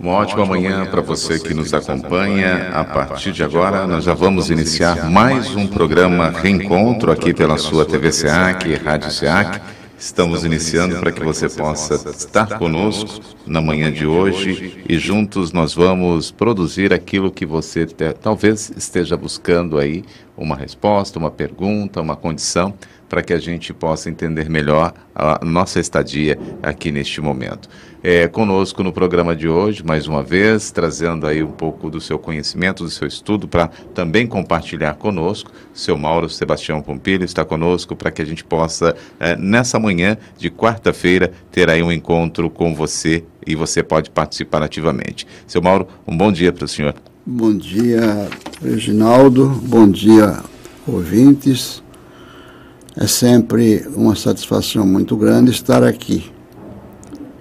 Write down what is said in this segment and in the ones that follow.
Uma ótima manhã para você que nos acompanha. A partir de agora, nós já vamos iniciar mais um programa Reencontro aqui pela sua TV SEAC, Rádio SEAC. Estamos iniciando para que você possa estar conosco na manhã de hoje e juntos nós vamos produzir aquilo que você te, talvez esteja buscando aí, uma resposta, uma pergunta, uma condição para que a gente possa entender melhor a nossa estadia aqui neste momento. É, conosco no programa de hoje, mais uma vez, trazendo aí um pouco do seu conhecimento, do seu estudo, para também compartilhar conosco. Seu Mauro Sebastião Pompilho está conosco para que a gente possa, é, nessa manhã de quarta-feira, ter aí um encontro com você e você pode participar ativamente. Seu Mauro, um bom dia para o senhor. Bom dia, Reginaldo. Bom dia, ouvintes. É sempre uma satisfação muito grande estar aqui.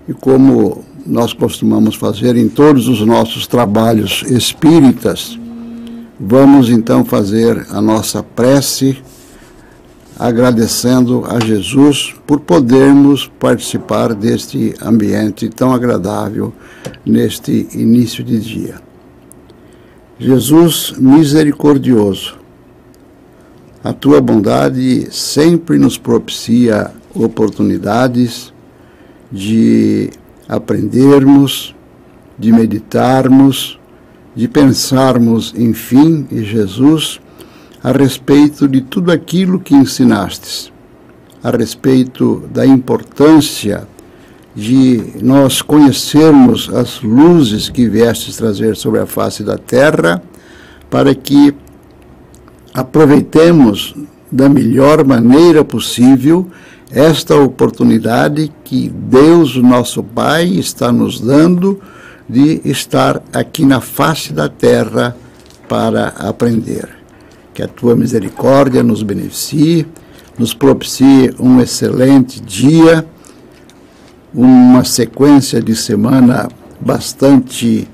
E como nós costumamos fazer em todos os nossos trabalhos espíritas, vamos então fazer a nossa prece agradecendo a Jesus por podermos participar deste ambiente tão agradável neste início de dia. Jesus misericordioso, a tua bondade sempre nos propicia oportunidades de aprendermos, de meditarmos, de pensarmos, enfim, em Jesus, a respeito de tudo aquilo que ensinastes, a respeito da importância de nós conhecermos as luzes que viestes trazer sobre a face da terra, para que aproveitemos da melhor maneira possível esta oportunidade que Deus, nosso Pai, está nos dando de estar aqui na face da terra para aprender. Que a tua misericórdia nos beneficie, nos propicie um excelente dia, uma sequência de semana bastante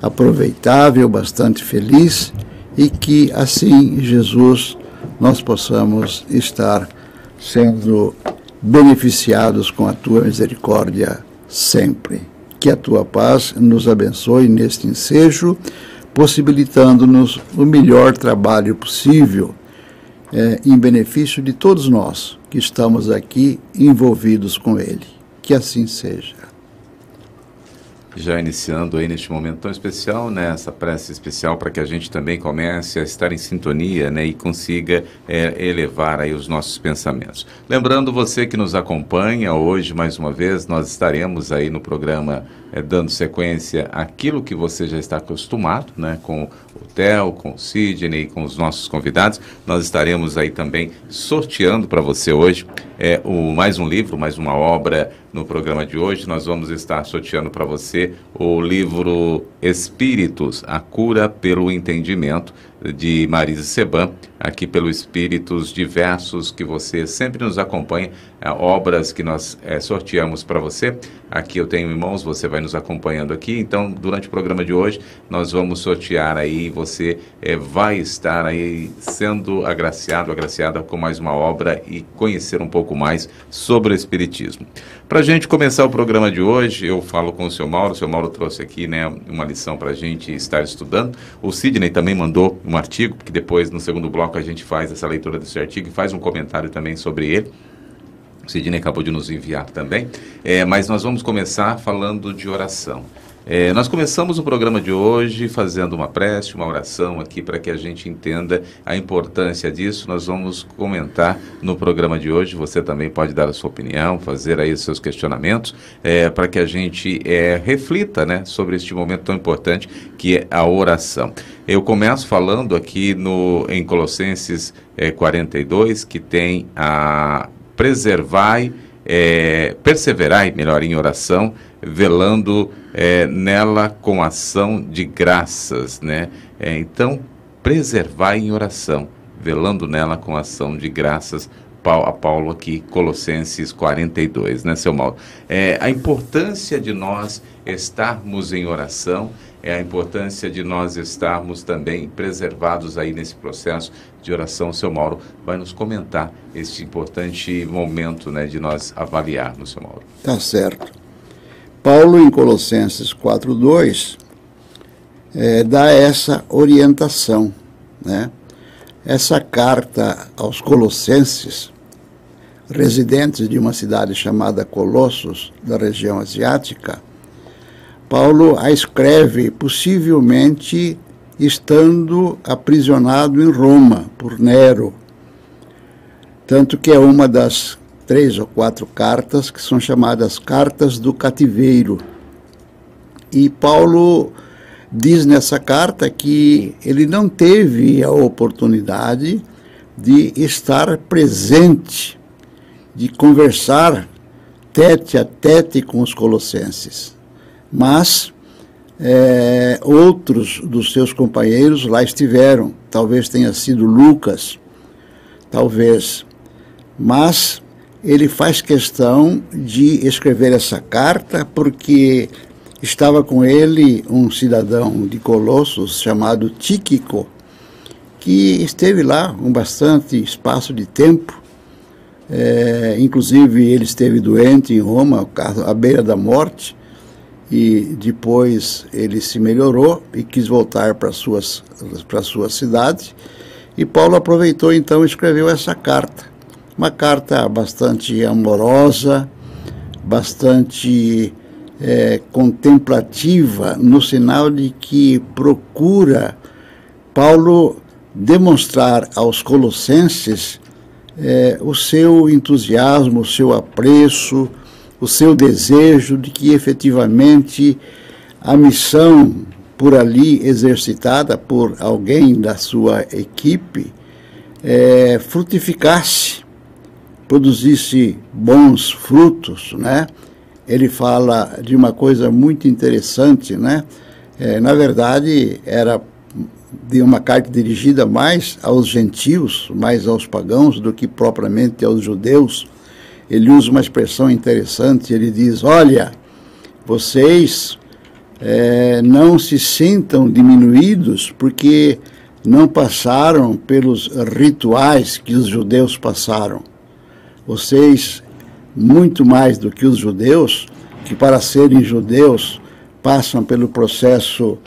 aproveitável, bastante feliz e que assim, Jesus, nós possamos estar sendo beneficiados com a tua misericórdia sempre. Que a tua paz nos abençoe neste ensejo, possibilitando-nos o melhor trabalho possível é, em benefício de todos nós que estamos aqui envolvidos com ele. Que assim seja já iniciando aí neste momento tão especial, né, essa prece especial para que a gente também comece a estar em sintonia, né, e consiga é, elevar aí os nossos pensamentos. Lembrando você que nos acompanha hoje mais uma vez, nós estaremos aí no programa é, dando sequência àquilo que você já está acostumado, né, com o Theo, com o Sidney, com os nossos convidados. Nós estaremos aí também sorteando para você hoje é, o, mais um livro, mais uma obra no programa de hoje. Nós vamos estar sorteando para você o livro Espíritos, a cura pelo entendimento de Marisa Seban, aqui pelo Espíritos Diversos, que você sempre nos acompanha, é, obras que nós é, sorteamos para você. Aqui eu tenho em mãos, você vai nos acompanhando aqui. Então, durante o programa de hoje, nós vamos sortear aí, você é, vai estar aí sendo agraciado, agraciada com mais uma obra e conhecer um pouco mais sobre o Espiritismo. Para a gente começar o programa de hoje, eu falo com o seu Mauro. O seu Mauro trouxe aqui né, uma lição para a gente estar estudando. O Sidney também mandou um artigo, que depois, no segundo bloco, a gente faz essa leitura desse artigo e faz um comentário também sobre ele. O Sidney acabou de nos enviar também. É, mas nós vamos começar falando de oração. É, nós começamos o programa de hoje fazendo uma prece, uma oração aqui para que a gente entenda a importância disso. Nós vamos comentar no programa de hoje. Você também pode dar a sua opinião, fazer aí os seus questionamentos, é, para que a gente é, reflita né, sobre este momento tão importante que é a oração. Eu começo falando aqui no, em Colossenses é, 42, que tem a preservai, é, perseverai, melhor, em oração, velando é, nela com ação de graças, né? É, então, preservai em oração, velando nela com ação de graças a Paulo aqui, Colossenses 42, né, seu Mauro? É, a importância de nós estarmos em oração, é a importância de nós estarmos também preservados aí nesse processo de oração. O seu Mauro vai nos comentar este importante momento né, de nós avaliarmos, seu Mauro. Tá certo. Paulo, em Colossenses 4,2, é, dá essa orientação. Né? Essa carta aos Colossenses, residentes de uma cidade chamada Colossos, da região asiática, Paulo a escreve possivelmente estando aprisionado em Roma por Nero. Tanto que é uma das três ou quatro cartas que são chamadas cartas do cativeiro. E Paulo diz nessa carta que ele não teve a oportunidade de estar presente, de conversar tete a tete com os colossenses. Mas é, outros dos seus companheiros lá estiveram, talvez tenha sido Lucas, talvez. Mas ele faz questão de escrever essa carta porque estava com ele um cidadão de Colossos chamado Tíquico, que esteve lá um bastante espaço de tempo. É, inclusive, ele esteve doente em Roma, à beira da morte, e depois ele se melhorou e quis voltar para suas para sua cidade. E Paulo aproveitou então e escreveu essa carta uma carta bastante amorosa, bastante é, contemplativa, no sinal de que procura Paulo demonstrar aos colossenses é, o seu entusiasmo, o seu apreço, o seu desejo de que efetivamente a missão por ali exercitada por alguém da sua equipe é, frutificasse produzisse bons frutos, né? Ele fala de uma coisa muito interessante, né? É, na verdade, era de uma carta dirigida mais aos gentios, mais aos pagãos, do que propriamente aos judeus. Ele usa uma expressão interessante, ele diz, olha, vocês é, não se sintam diminuídos porque não passaram pelos rituais que os judeus passaram vocês, muito mais do que os judeus, que para serem judeus passam pelo processo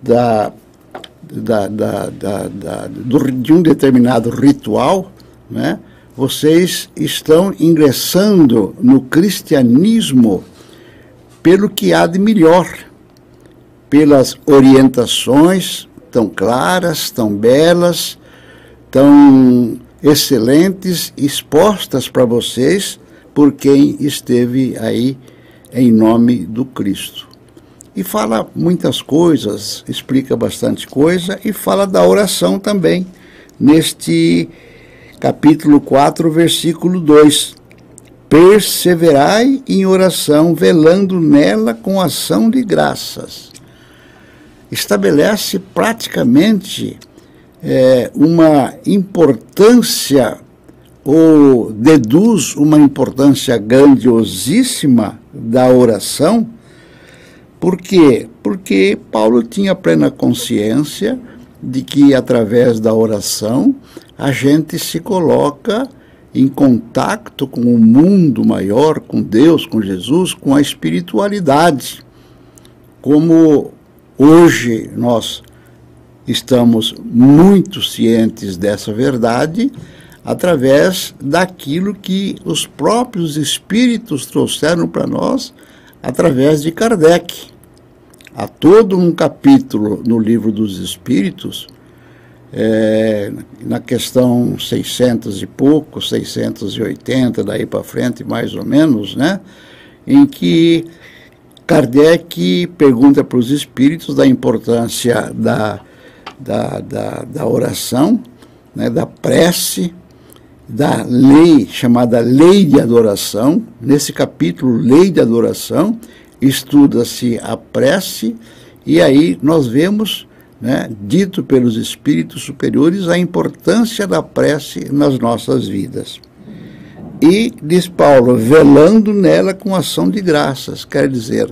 da, da, da, da, da do, de um determinado ritual, né? Vocês estão ingressando no cristianismo pelo que há de melhor, pelas orientações tão claras, tão belas, tão excelentes expostas para vocês por quem esteve aí em nome do Cristo. E fala muitas coisas, explica bastante coisa e fala da oração também, neste capítulo 4, versículo 2. Perseverai em oração, velando nela com ação de graças. Estabelece praticamente é, uma importância ou deduz uma importância grandiosíssima da oração. Por quê? Porque Paulo tinha plena consciência de que através da oração a gente se coloca em contato com o mundo maior, com Deus, com Jesus, com a espiritualidade. Como hoje nós estamos muito cientes dessa verdade através daquilo que os próprios espíritos trouxeram para nós através de Kardec. Há todo um capítulo no livro dos Espíritos, é, na questão 600 e pouco, 680, daí para frente, mais ou menos, né? em que Kardec pergunta para os espíritos da importância da da, da, da oração, né, da prece, da lei chamada Lei de Adoração. Nesse capítulo, Lei de Adoração, estuda-se a prece e aí nós vemos, né, dito pelos espíritos superiores, a importância da prece nas nossas vidas. E, diz Paulo, velando nela com ação de graças, quer dizer,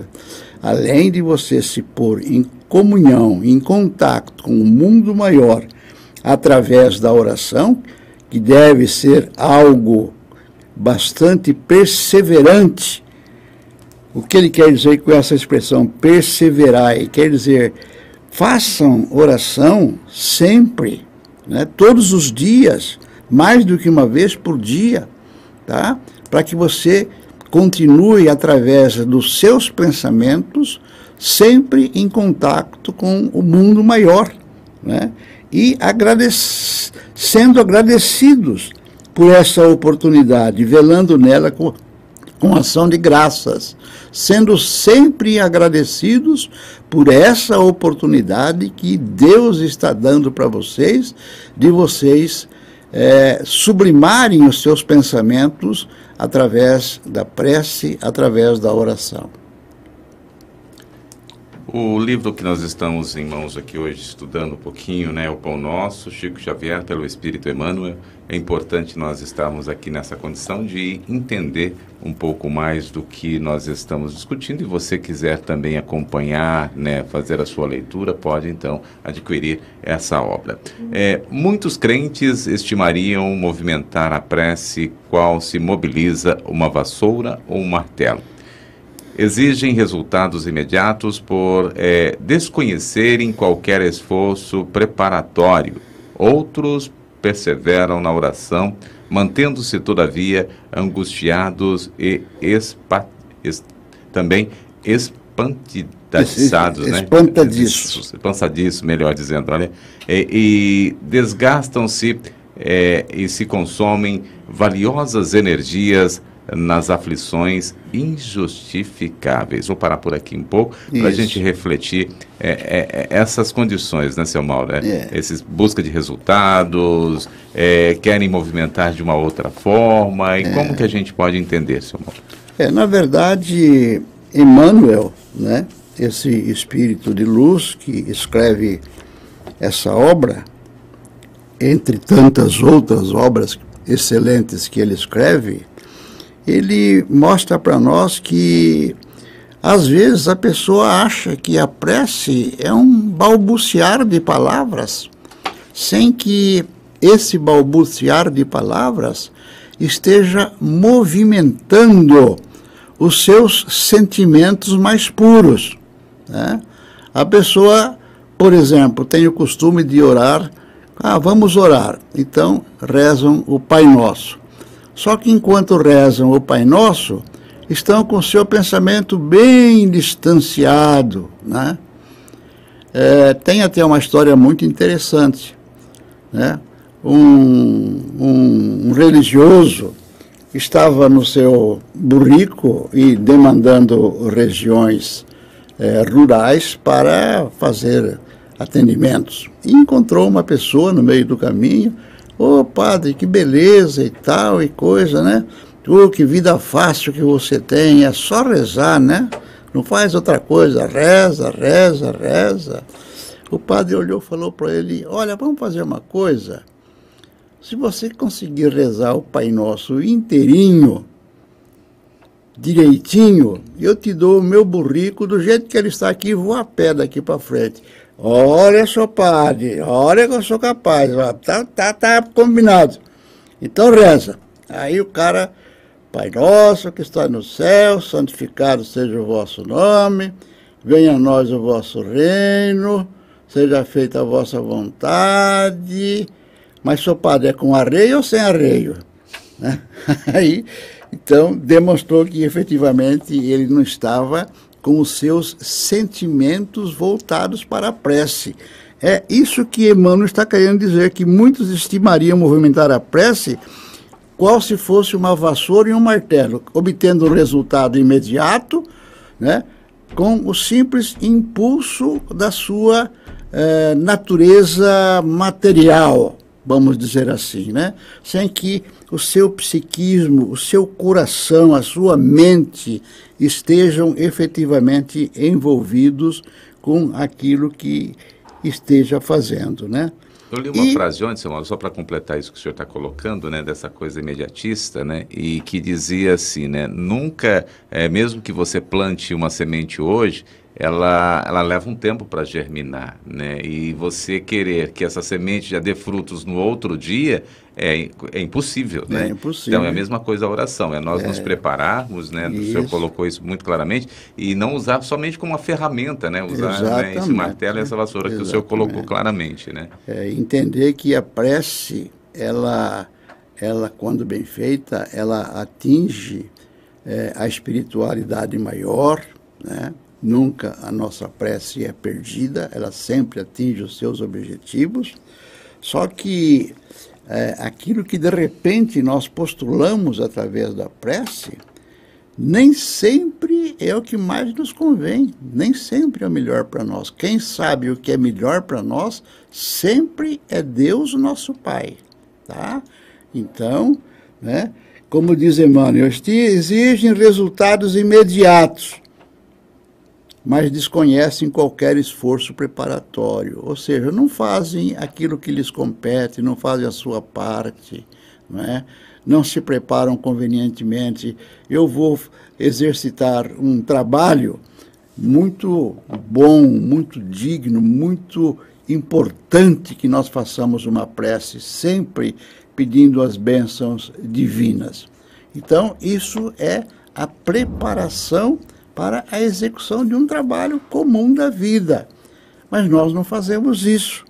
além de você se pôr em comunhão, em contato com o mundo maior através da oração, que deve ser algo bastante perseverante, O que ele quer dizer com essa expressão perseverai? Quer dizer, façam oração sempre, né? todos os dias, mais do que uma vez por dia, tá? para que você continue através dos seus pensamentos sempre em contato com o mundo maior, né? E agradec sendo agradecidos por essa oportunidade, velando nela com, com ação de graças, sendo sempre agradecidos por essa oportunidade que Deus está dando para vocês, de vocês é, sublimarem os seus pensamentos através da prece, através da oração. O livro que nós estamos em mãos aqui hoje estudando um pouquinho, né, o Pão Nosso, Chico Xavier pelo Espírito Emmanuel, é importante nós estarmos aqui nessa condição de entender um pouco mais do que nós estamos discutindo e você quiser também acompanhar, né, fazer a sua leitura, pode então adquirir essa obra. É, muitos crentes estimariam movimentar a prece qual se mobiliza uma vassoura ou um martelo exigem resultados imediatos por é, desconhecerem qualquer esforço preparatório. Outros perseveram na oração, mantendo-se, todavia, angustiados e espa, es, também espantadizados, né? Espantadiços. Espantadiços, melhor dizendo, olha. E, e desgastam-se é, e se consomem valiosas energias nas aflições injustificáveis. Vou parar por aqui um pouco para a gente refletir é, é, é, essas condições, né, seu Mauro? É. Esses busca de resultados, é, querem movimentar de uma outra forma, e é. como que a gente pode entender, seu Mauro? É, na verdade, Emmanuel, né, esse espírito de luz que escreve essa obra, entre tantas outras obras excelentes que ele escreve, ele mostra para nós que às vezes a pessoa acha que a prece é um balbuciar de palavras, sem que esse balbuciar de palavras esteja movimentando os seus sentimentos mais puros. Né? A pessoa, por exemplo, tem o costume de orar, ah, vamos orar, então rezam o Pai Nosso. Só que enquanto rezam o Pai Nosso, estão com seu pensamento bem distanciado. Né? É, tem até uma história muito interessante. Né? Um, um, um religioso estava no seu burrico e demandando regiões é, rurais para fazer atendimentos. E encontrou uma pessoa no meio do caminho Ô oh, padre, que beleza e tal e coisa, né? Oh, que vida fácil que você tem, é só rezar, né? Não faz outra coisa, reza, reza, reza. O padre olhou e falou para ele: Olha, vamos fazer uma coisa. Se você conseguir rezar o Pai Nosso inteirinho, direitinho, eu te dou o meu burrico do jeito que ele está aqui, vou a pé daqui para frente. Olha, seu padre, olha que eu sou capaz. Tá, tá, tá combinado. Então reza. Aí o cara, Pai nosso que está no céu, santificado seja o vosso nome, venha a nós o vosso reino, seja feita a vossa vontade. Mas, seu padre, é com arreio ou sem arreio? Né? Aí, então, demonstrou que efetivamente ele não estava com os seus sentimentos voltados para a prece. É isso que Emmanuel está querendo dizer, que muitos estimariam movimentar a prece qual se fosse uma vassoura e um martelo, obtendo um resultado imediato, né, com o simples impulso da sua eh, natureza material, vamos dizer assim, né, sem que o seu psiquismo, o seu coração, a sua mente estejam efetivamente envolvidos com aquilo que esteja fazendo, né? Eu li uma e... frase ontem, Samuel, só para completar isso que o senhor está colocando, né, dessa coisa imediatista, né, e que dizia assim, né, nunca, é, mesmo que você plante uma semente hoje, ela, ela leva um tempo para germinar, né? E você querer que essa semente já dê frutos no outro dia é, é impossível, né? É impossível. Então é a mesma coisa a oração, é nós é. nos prepararmos, né? Isso. O senhor colocou isso muito claramente e não usar somente como uma ferramenta, né? Usar né, esse martelo e essa vassoura Exatamente. que o senhor colocou claramente, né? É, entender que a prece, ela, ela quando bem feita, ela atinge é, a espiritualidade maior, né? Nunca a nossa prece é perdida, ela sempre atinge os seus objetivos. Só que é, aquilo que de repente nós postulamos através da prece, nem sempre é o que mais nos convém, nem sempre é o melhor para nós. Quem sabe o que é melhor para nós sempre é Deus, nosso Pai, tá? Então, né, como diz Emmanuel, exigem resultados imediatos mas desconhecem qualquer esforço preparatório, ou seja, não fazem aquilo que lhes compete, não fazem a sua parte, não, é? não se preparam convenientemente. Eu vou exercitar um trabalho muito bom, muito digno, muito importante que nós façamos uma prece sempre pedindo as bênçãos divinas. Então, isso é a preparação para a execução de um trabalho comum da vida. Mas nós não fazemos isso.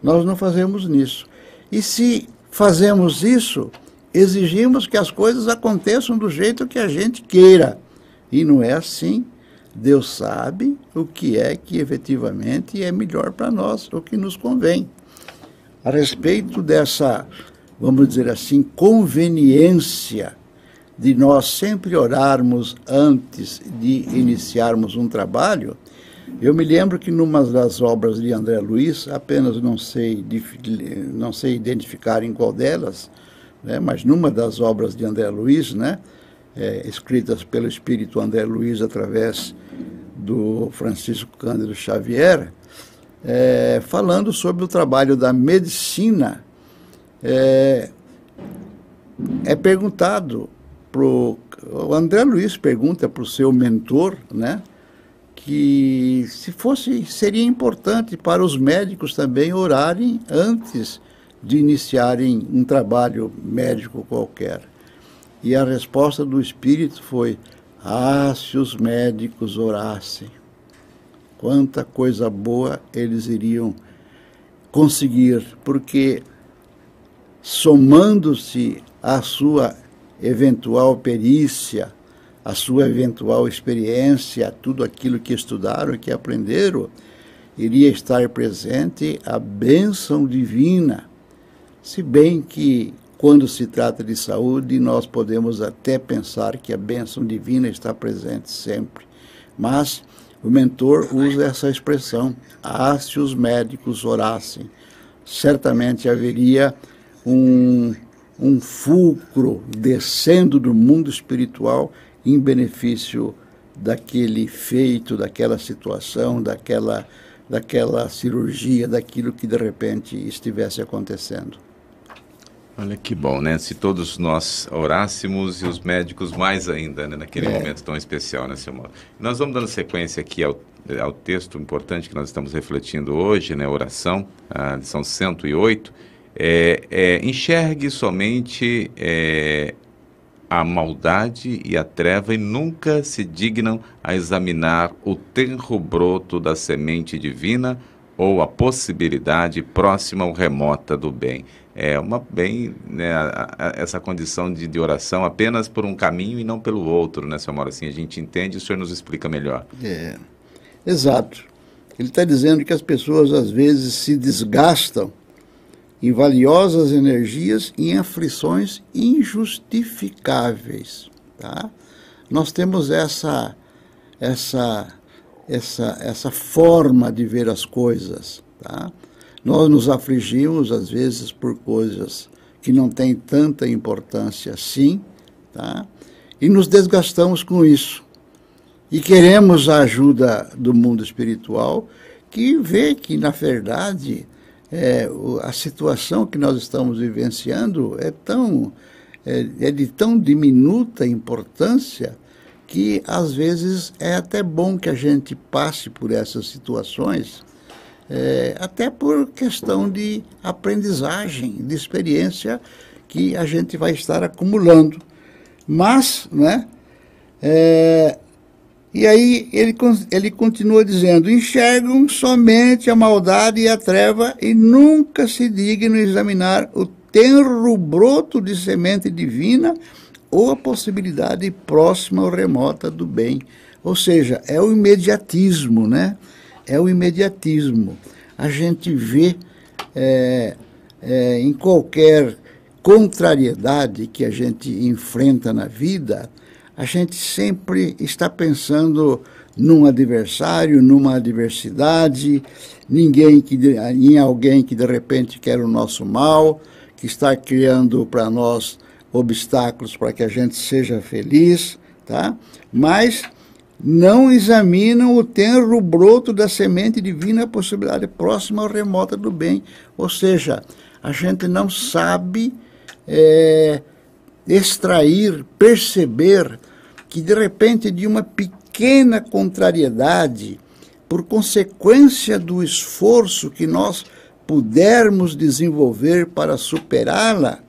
Nós não fazemos nisso. E se fazemos isso, exigimos que as coisas aconteçam do jeito que a gente queira. E não é assim. Deus sabe o que é que efetivamente é melhor para nós, o que nos convém. A respeito dessa, vamos dizer assim, conveniência de nós sempre orarmos antes de iniciarmos um trabalho, eu me lembro que numa das obras de André Luiz, apenas não sei, não sei identificar em qual delas, né, mas numa das obras de André Luiz, né, é, escritas pelo espírito André Luiz através do Francisco Cândido Xavier, é, falando sobre o trabalho da medicina, é, é perguntado pro o André Luiz pergunta para o seu mentor, né, que se fosse seria importante para os médicos também orarem antes de iniciarem um trabalho médico qualquer. E a resposta do espírito foi: "Ah, se os médicos orassem, quanta coisa boa eles iriam conseguir, porque somando-se à sua eventual perícia, a sua eventual experiência, tudo aquilo que estudaram, que aprenderam, iria estar presente a bênção divina. Se bem que, quando se trata de saúde, nós podemos até pensar que a bênção divina está presente sempre. Mas o mentor usa essa expressão: ah, se os médicos orassem. Certamente haveria um um fulcro descendo do mundo espiritual em benefício daquele feito, daquela situação, daquela, daquela cirurgia, daquilo que de repente estivesse acontecendo. Olha que bom, né? Se todos nós orássemos e os médicos mais ainda, né? naquele é. momento tão especial, né, seu Mauro? Nós vamos dando sequência aqui ao, ao texto importante que nós estamos refletindo hoje, né? Oração, a lição 108 é, é, enxergue somente é, a maldade e a treva e nunca se dignam a examinar o tenro broto da semente divina ou a possibilidade próxima ou remota do bem. É uma bem né, a, a, essa condição de, de, oração apenas por um caminho e não pelo outro, né, senhor Mauro? Assim a gente entende o senhor nos explica melhor. É, exato. Ele está dizendo que as pessoas às vezes se desgastam em valiosas energias e em aflições injustificáveis. Tá? Nós temos essa, essa, essa, essa forma de ver as coisas. Tá? Nós nos afligimos, às vezes, por coisas que não têm tanta importância assim, tá? e nos desgastamos com isso. E queremos a ajuda do mundo espiritual, que vê que, na verdade, é, a situação que nós estamos vivenciando é tão é, é, de tão diminuta importância que às vezes é até bom que a gente passe por essas situações, é, até por questão de aprendizagem, de experiência que a gente vai estar acumulando. Mas, né, é, e aí ele, ele continua dizendo: enxergam somente a maldade e a treva e nunca se dignam examinar o tenro broto de semente divina ou a possibilidade próxima ou remota do bem. Ou seja, é o imediatismo, né? É o imediatismo. A gente vê é, é, em qualquer contrariedade que a gente enfrenta na vida, a gente sempre está pensando num adversário, numa adversidade, ninguém que em alguém que de repente quer o nosso mal, que está criando para nós obstáculos para que a gente seja feliz, tá? Mas não examinam o tenro broto da semente divina, a possibilidade próxima ou remota do bem. Ou seja, a gente não sabe é, extrair, perceber que de repente de uma pequena contrariedade, por consequência do esforço que nós pudermos desenvolver para superá-la,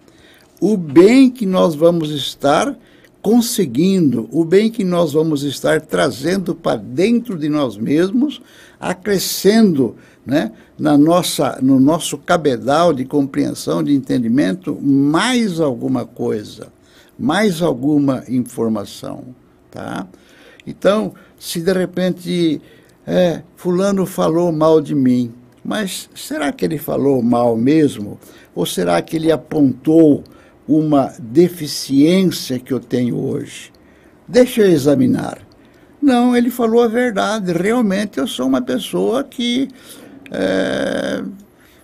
o bem que nós vamos estar conseguindo, o bem que nós vamos estar trazendo para dentro de nós mesmos, acrescendo né, na nossa, no nosso cabedal de compreensão, de entendimento, mais alguma coisa, mais alguma informação. Tá? Então, se de repente é, fulano falou mal de mim, mas será que ele falou mal mesmo? Ou será que ele apontou uma deficiência que eu tenho hoje? Deixa eu examinar. Não, ele falou a verdade. Realmente eu sou uma pessoa que é,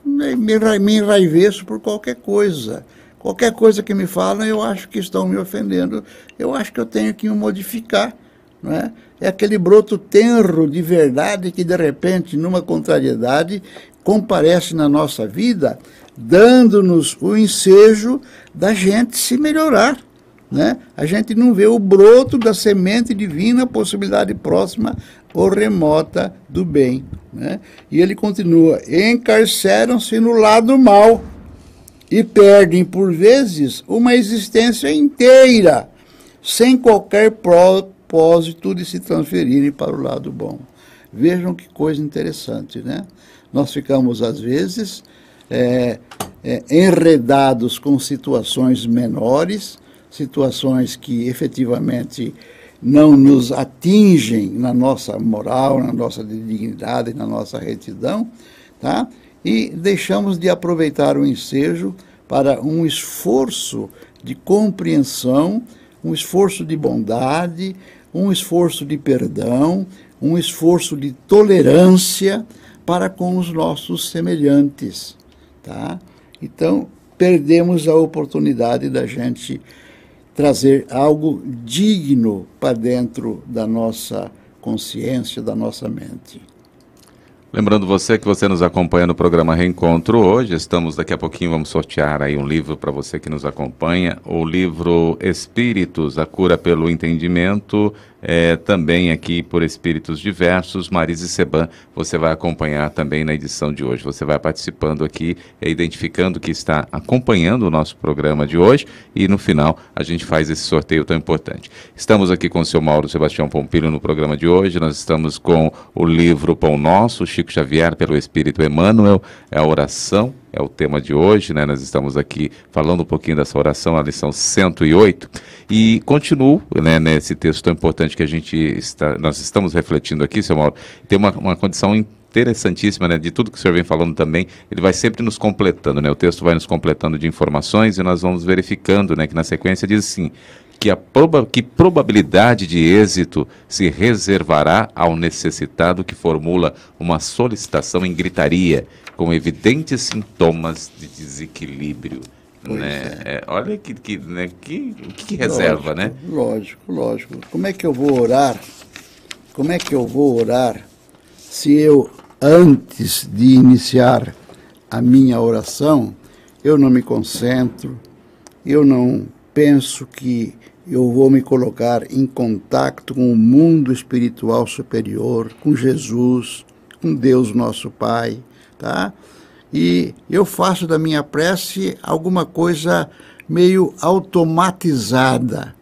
me, me enraiveço por qualquer coisa. Qualquer coisa que me falam, eu acho que estão me ofendendo. Eu acho que eu tenho que modificar. Não é? é aquele broto tenro de verdade que, de repente, numa contrariedade, comparece na nossa vida, dando-nos o ensejo da gente se melhorar. Né? A gente não vê o broto da semente divina, possibilidade próxima ou remota do bem. Né? E ele continua: encarceram-se no lado mal e perdem, por vezes, uma existência inteira, sem qualquer propósito de se transferirem para o lado bom. Vejam que coisa interessante, né? Nós ficamos, às vezes, é, é, enredados com situações menores, situações que efetivamente não nos atingem na nossa moral, na nossa dignidade, na nossa retidão, tá? E deixamos de aproveitar o ensejo para um esforço de compreensão, um esforço de bondade, um esforço de perdão, um esforço de tolerância para com os nossos semelhantes, tá? Então, perdemos a oportunidade da gente trazer algo digno para dentro da nossa consciência, da nossa mente. Lembrando você que você nos acompanha no programa Reencontro hoje, estamos daqui a pouquinho, vamos sortear aí um livro para você que nos acompanha, o livro Espíritos, a cura pelo entendimento, é, também aqui por Espíritos Diversos, Marise Seban, você vai acompanhar também na edição de hoje. Você vai participando aqui, é, identificando que está acompanhando o nosso programa de hoje e no final a gente faz esse sorteio tão importante. Estamos aqui com o seu Mauro Sebastião Pompilho no programa de hoje, nós estamos com o livro Pão Nosso, Chico Xavier pelo Espírito Emmanuel, é a oração é o tema de hoje, né? Nós estamos aqui falando um pouquinho dessa oração, a lição 108, e continuo né, nesse texto tão importante que a gente está, nós estamos refletindo aqui, seu Mauro, tem uma, uma condição interessantíssima, né, de tudo que o senhor vem falando também, ele vai sempre nos completando, né, o texto vai nos completando de informações e nós vamos verificando, né, que na sequência diz assim, que, a proba que probabilidade de êxito se reservará ao necessitado que formula uma solicitação em gritaria, com evidentes sintomas de desequilíbrio. né? É. É, olha que, que, né, que, que reserva, lógico, né? Lógico, lógico. Como é que eu vou orar? Como é que eu vou orar se eu, antes de iniciar a minha oração, eu não me concentro, eu não penso que eu vou me colocar em contato com o mundo espiritual superior, com Jesus, com Deus nosso Pai, tá? E eu faço da minha prece alguma coisa meio automatizada.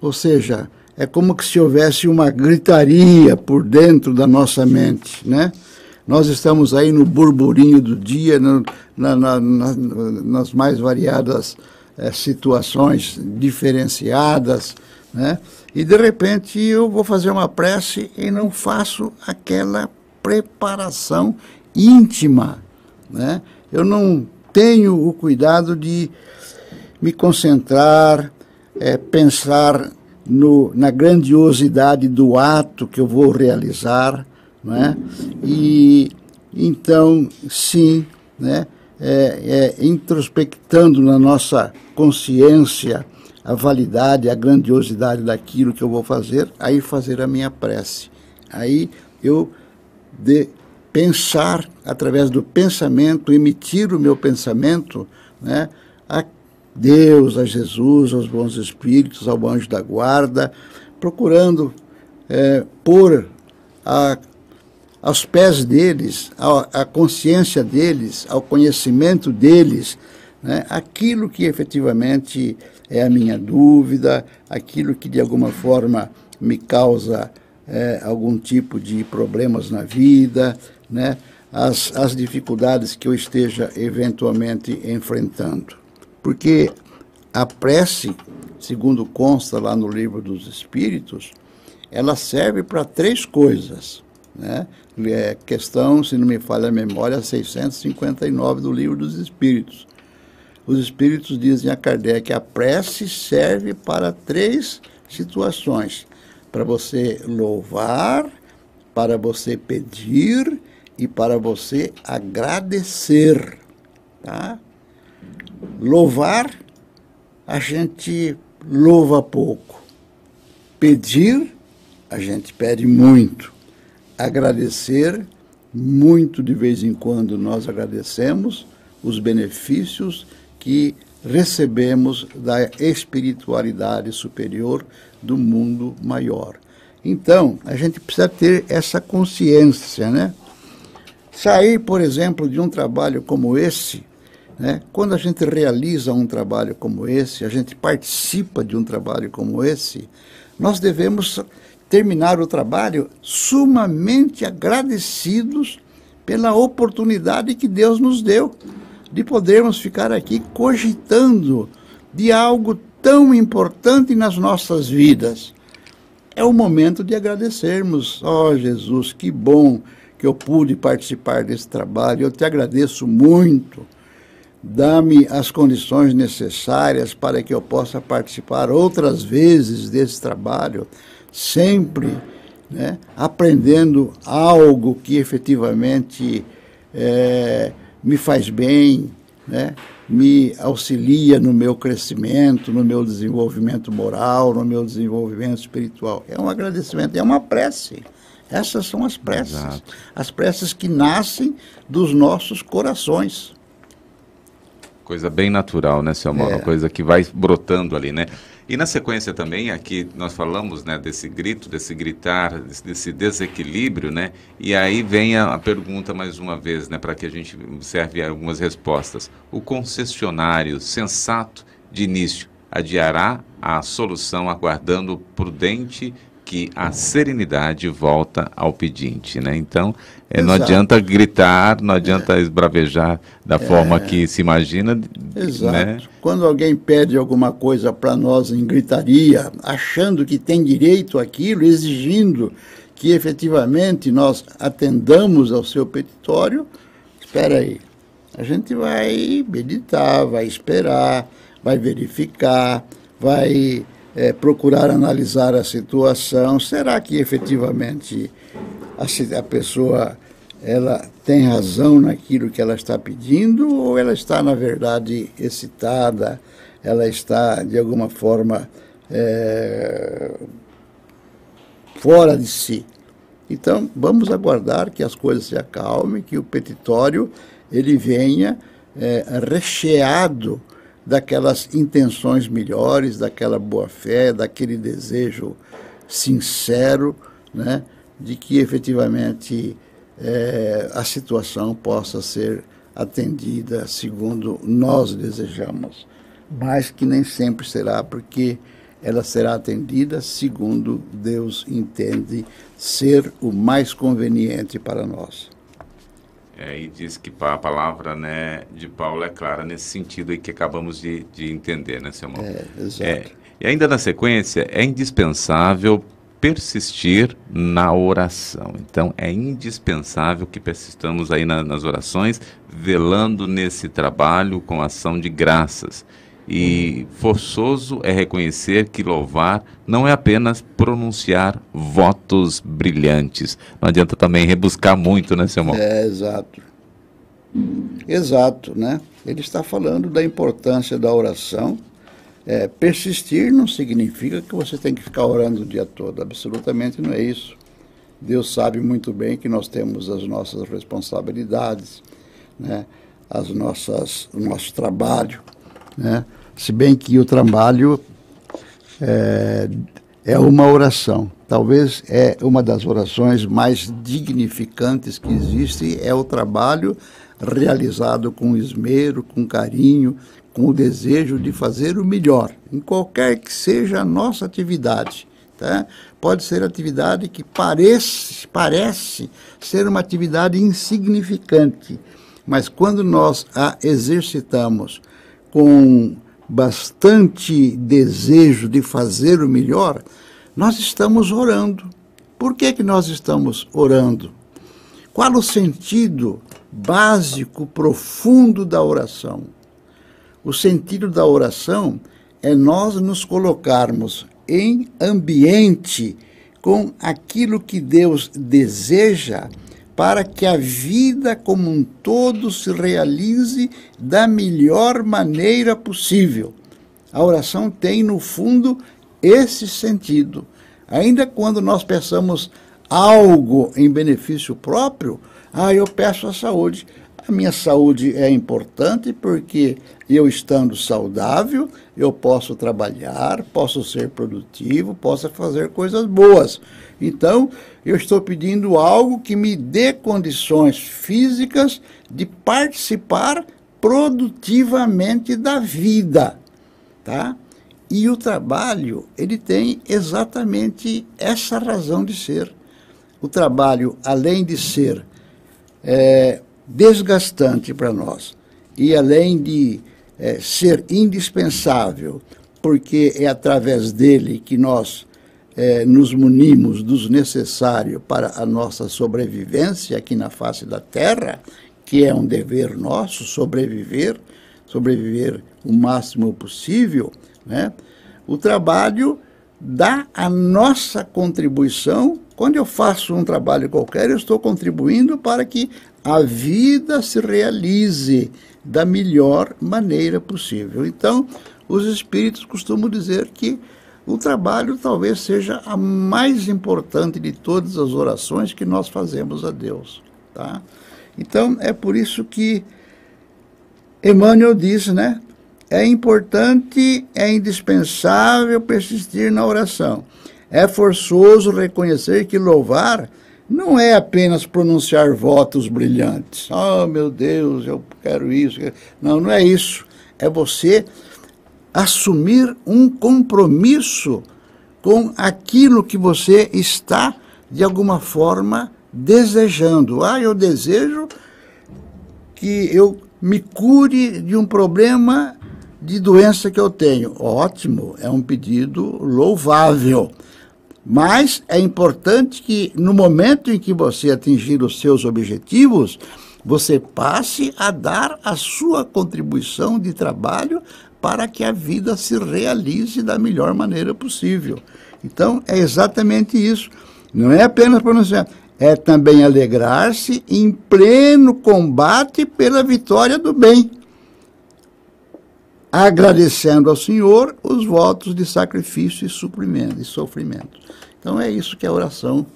Ou seja, é como que se houvesse uma gritaria por dentro da nossa mente, né? Nós estamos aí no burburinho do dia, no, na, na, na, nas mais variadas é, situações diferenciadas, né? E de repente eu vou fazer uma prece e não faço aquela preparação íntima, né? Eu não tenho o cuidado de me concentrar, é, pensar no, na grandiosidade do ato que eu vou realizar, né? E então, sim, né? É, é, introspectando na nossa consciência a validade, a grandiosidade daquilo que eu vou fazer, aí fazer a minha prece. Aí eu de pensar através do pensamento, emitir o meu pensamento, né, a Deus, a Jesus, aos bons espíritos, ao anjo da guarda, procurando é, pôr a, aos pés deles, a consciência deles, ao conhecimento deles, né, aquilo que efetivamente é a minha dúvida, aquilo que de alguma forma me causa é, algum tipo de problemas na vida, né, as, as dificuldades que eu esteja eventualmente enfrentando. Porque a prece, segundo consta lá no livro dos Espíritos, ela serve para três coisas. Né? É questão, se não me falha a memória, 659 do livro dos Espíritos os espíritos dizem a Kardec: a prece serve para três situações: para você louvar, para você pedir e para você agradecer. Tá? Louvar, a gente louva pouco. Pedir, a gente pede muito. Agradecer, muito de vez em quando nós agradecemos os benefícios que recebemos da espiritualidade superior do mundo maior. Então, a gente precisa ter essa consciência, né? Sair, por exemplo, de um trabalho como esse, né? quando a gente realiza um trabalho como esse, a gente participa de um trabalho como esse, nós devemos terminar o trabalho sumamente agradecidos pela oportunidade que Deus nos deu de podermos ficar aqui cogitando de algo tão importante nas nossas vidas. É o momento de agradecermos. Ó oh, Jesus, que bom que eu pude participar desse trabalho. Eu te agradeço muito. Dá-me as condições necessárias para que eu possa participar outras vezes desse trabalho, sempre né, aprendendo algo que efetivamente é, me faz bem, né? me auxilia no meu crescimento, no meu desenvolvimento moral, no meu desenvolvimento espiritual. É um agradecimento, é uma prece. Essas são as preces. Exato. As preces que nascem dos nossos corações. Coisa bem natural, né, seu? É. Uma coisa que vai brotando ali, né? E na sequência também, aqui nós falamos né, desse grito, desse gritar, desse desequilíbrio, né? E aí vem a, a pergunta mais uma vez, né, para que a gente observe algumas respostas. O concessionário sensato de início adiará a solução aguardando prudente que a serenidade volta ao pedinte, né? Então, é, não adianta gritar, não adianta é. esbravejar da é. forma que se imagina. Exato. Né? Quando alguém pede alguma coisa para nós em gritaria, achando que tem direito àquilo, exigindo que efetivamente nós atendamos ao seu petitório, espera aí. A gente vai meditar, vai esperar, vai verificar, vai é, procurar analisar a situação. Será que efetivamente a, a pessoa ela tem razão naquilo que ela está pedindo ou ela está, na verdade, excitada, ela está, de alguma forma, é, fora de si? Então, vamos aguardar que as coisas se acalmem, que o petitório ele venha é, recheado daquelas intenções melhores, daquela boa fé, daquele desejo sincero, né, de que efetivamente é, a situação possa ser atendida segundo nós desejamos, mas que nem sempre será, porque ela será atendida segundo Deus entende ser o mais conveniente para nós. É, e diz que a palavra né, de Paulo é clara nesse sentido aí que acabamos de, de entender, né, seu irmão? É, exato. É, e ainda na sequência, é indispensável persistir na oração. Então, é indispensável que persistamos aí na, nas orações, velando nesse trabalho com ação de graças. E forçoso é reconhecer que louvar não é apenas pronunciar votos brilhantes. Não adianta também rebuscar muito, né, seu irmão? É, exato. Exato, né? Ele está falando da importância da oração. É, persistir não significa que você tem que ficar orando o dia todo. Absolutamente não é isso. Deus sabe muito bem que nós temos as nossas responsabilidades, né? as nossas, o nosso trabalho, né? Se bem que o trabalho é, é uma oração. Talvez é uma das orações mais dignificantes que existe, é o trabalho realizado com esmero, com carinho, com o desejo de fazer o melhor, em qualquer que seja a nossa atividade. Tá? Pode ser atividade que parece, parece ser uma atividade insignificante, mas quando nós a exercitamos com bastante desejo de fazer o melhor, nós estamos orando. Por que, que nós estamos orando? Qual o sentido básico, profundo da oração? O sentido da oração é nós nos colocarmos em ambiente com aquilo que Deus deseja para que a vida como um todo se realize da melhor maneira possível. A oração tem, no fundo, esse sentido. Ainda quando nós peçamos algo em benefício próprio, ah, eu peço a saúde. A minha saúde é importante porque eu estando saudável, eu posso trabalhar, posso ser produtivo, posso fazer coisas boas. Então, eu estou pedindo algo que me dê condições físicas de participar produtivamente da vida, tá? E o trabalho, ele tem exatamente essa razão de ser. O trabalho, além de ser é, desgastante para nós e além de é, ser indispensável, porque é através dele que nós é, nos munimos dos necessários para a nossa sobrevivência aqui na face da Terra, que é um dever nosso sobreviver, sobreviver o máximo possível, né? O trabalho dá a nossa contribuição. Quando eu faço um trabalho qualquer, eu estou contribuindo para que a vida se realize da melhor maneira possível. Então, os espíritos costumam dizer que o trabalho talvez seja a mais importante de todas as orações que nós fazemos a Deus, tá? Então, é por isso que Emmanuel diz, né? É importante, é indispensável persistir na oração. É forçoso reconhecer que louvar não é apenas pronunciar votos brilhantes. Oh, meu Deus, eu quero isso. Não, não é isso. É você assumir um compromisso com aquilo que você está, de alguma forma, desejando. Ah, eu desejo que eu me cure de um problema de doença que eu tenho. Ótimo, é um pedido louvável. Mas é importante que no momento em que você atingir os seus objetivos, você passe a dar a sua contribuição de trabalho para que a vida se realize da melhor maneira possível. Então, é exatamente isso. Não é apenas pronunciar, é também alegrar-se em pleno combate pela vitória do bem agradecendo ao Senhor os votos de sacrifício e suprimento sofrimento. Então é isso que é a oração,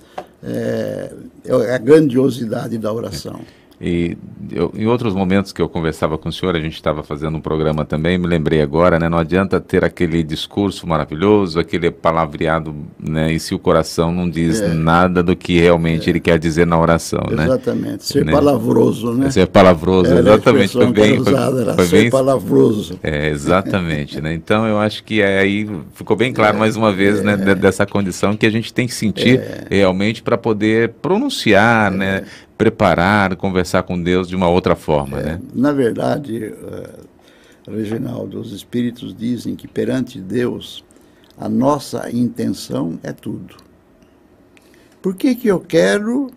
é, é a grandiosidade da oração. E eu, em outros momentos que eu conversava com o senhor, a gente estava fazendo um programa também, me lembrei agora, né? Não adianta ter aquele discurso maravilhoso, aquele palavreado, né? E se o coração não diz é. nada do que realmente é. ele quer dizer na oração, exatamente. né? Exatamente, ser né? palavroso, né? Ser palavroso, era exatamente. Foi bem, usada, foi, foi ser bem, palavroso. É, exatamente, né? Então eu acho que é, aí ficou bem claro é, mais uma vez, né? É. Dessa condição que a gente tem que sentir é. realmente para poder pronunciar, né? Preparar, conversar com Deus de uma outra forma, é, né? Na verdade, uh, Reginaldo, os espíritos dizem que perante Deus a nossa intenção é tudo. Por que que eu quero,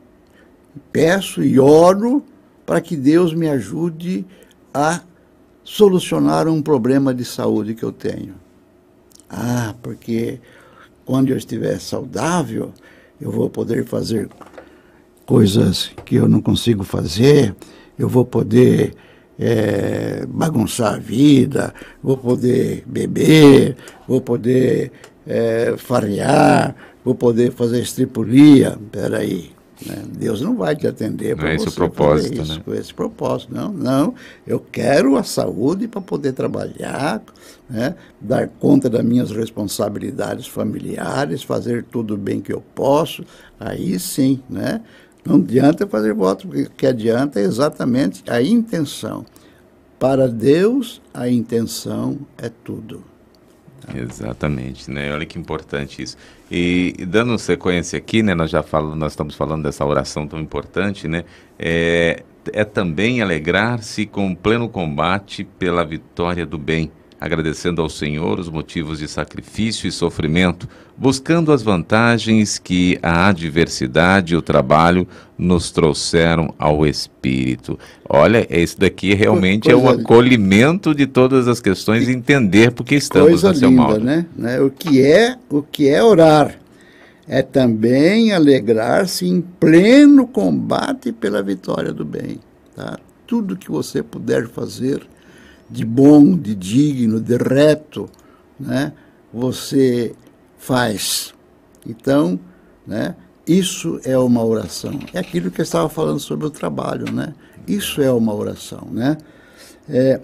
peço e oro para que Deus me ajude a solucionar um problema de saúde que eu tenho? Ah, porque quando eu estiver saudável, eu vou poder fazer coisas que eu não consigo fazer, eu vou poder é, bagunçar a vida, vou poder beber, vou poder é, farrear, vou poder fazer estripulia. Peraí, né? Deus não vai te atender para é esse o propósito, isso, né? com esse propósito. Não, não. Eu quero a saúde para poder trabalhar, né? dar conta das minhas responsabilidades familiares, fazer tudo bem que eu posso. Aí sim, né? Não adianta fazer voto, porque o que adianta é exatamente a intenção. Para Deus, a intenção é tudo. Exatamente, né? Olha que importante isso. E, e dando sequência aqui, né? Nós já falamos, nós estamos falando dessa oração tão importante, né? É, é também alegrar-se com pleno combate pela vitória do bem agradecendo ao Senhor os motivos de sacrifício e sofrimento, buscando as vantagens que a adversidade e o trabalho nos trouxeram ao espírito. Olha, esse daqui realmente é coisa, é um acolhimento de todas as questões, entender porque estamos coisa no seu linda, né? né? O que é, o que é orar? É também alegrar-se em pleno combate pela vitória do bem, tá? Tudo que você puder fazer de bom, de digno, de reto, né, você faz. Então, né, isso é uma oração. É aquilo que eu estava falando sobre o trabalho, né? Isso é uma oração, né? É,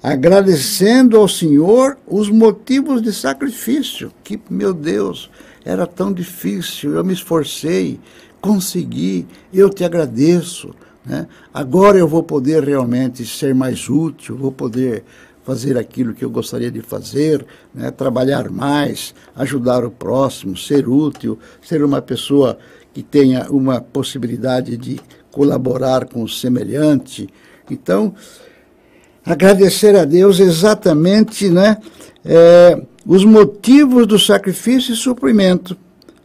agradecendo ao Senhor os motivos de sacrifício, que, meu Deus, era tão difícil, eu me esforcei, consegui, eu te agradeço. Né? Agora eu vou poder realmente ser mais útil, vou poder fazer aquilo que eu gostaria de fazer, né? trabalhar mais, ajudar o próximo, ser útil, ser uma pessoa que tenha uma possibilidade de colaborar com o semelhante. Então, agradecer a Deus exatamente né, é, os motivos do sacrifício e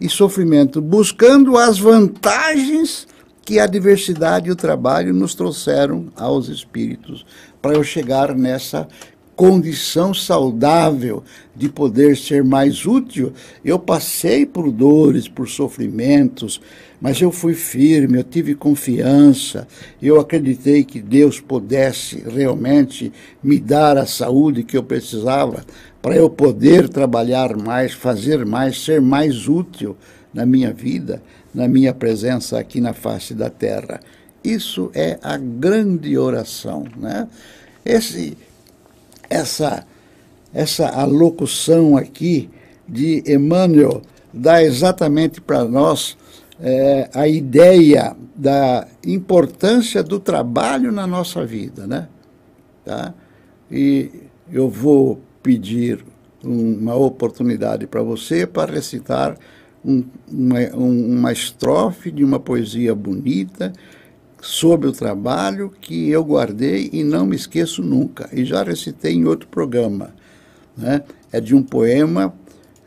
e sofrimento, buscando as vantagens que a diversidade e o trabalho nos trouxeram aos espíritos, para eu chegar nessa condição saudável de poder ser mais útil. Eu passei por dores, por sofrimentos, mas eu fui firme, eu tive confiança, eu acreditei que Deus pudesse realmente me dar a saúde que eu precisava para eu poder trabalhar mais, fazer mais, ser mais útil na minha vida na minha presença aqui na face da terra. Isso é a grande oração, né? Esse, essa, essa alocução aqui de Emmanuel dá exatamente para nós é, a ideia da importância do trabalho na nossa vida, né? Tá? E eu vou pedir uma oportunidade para você para recitar um, uma, uma estrofe de uma poesia bonita sobre o trabalho que eu guardei e não me esqueço nunca. E já recitei em outro programa. Né? É de um poema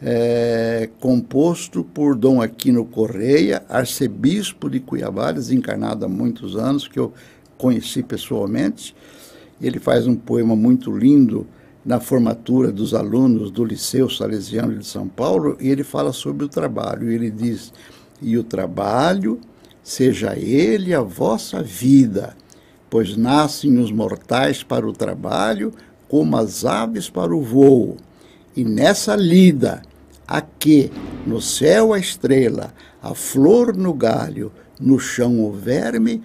é, composto por Dom Aquino Correia, arcebispo de Cuiabá, desencarnado há muitos anos, que eu conheci pessoalmente. Ele faz um poema muito lindo na formatura dos alunos do Liceu Salesiano de São Paulo, e ele fala sobre o trabalho. Ele diz: E o trabalho, seja ele a vossa vida, pois nascem os mortais para o trabalho, como as aves para o voo. E nessa lida, a que no céu a estrela, a flor no galho, no chão o verme,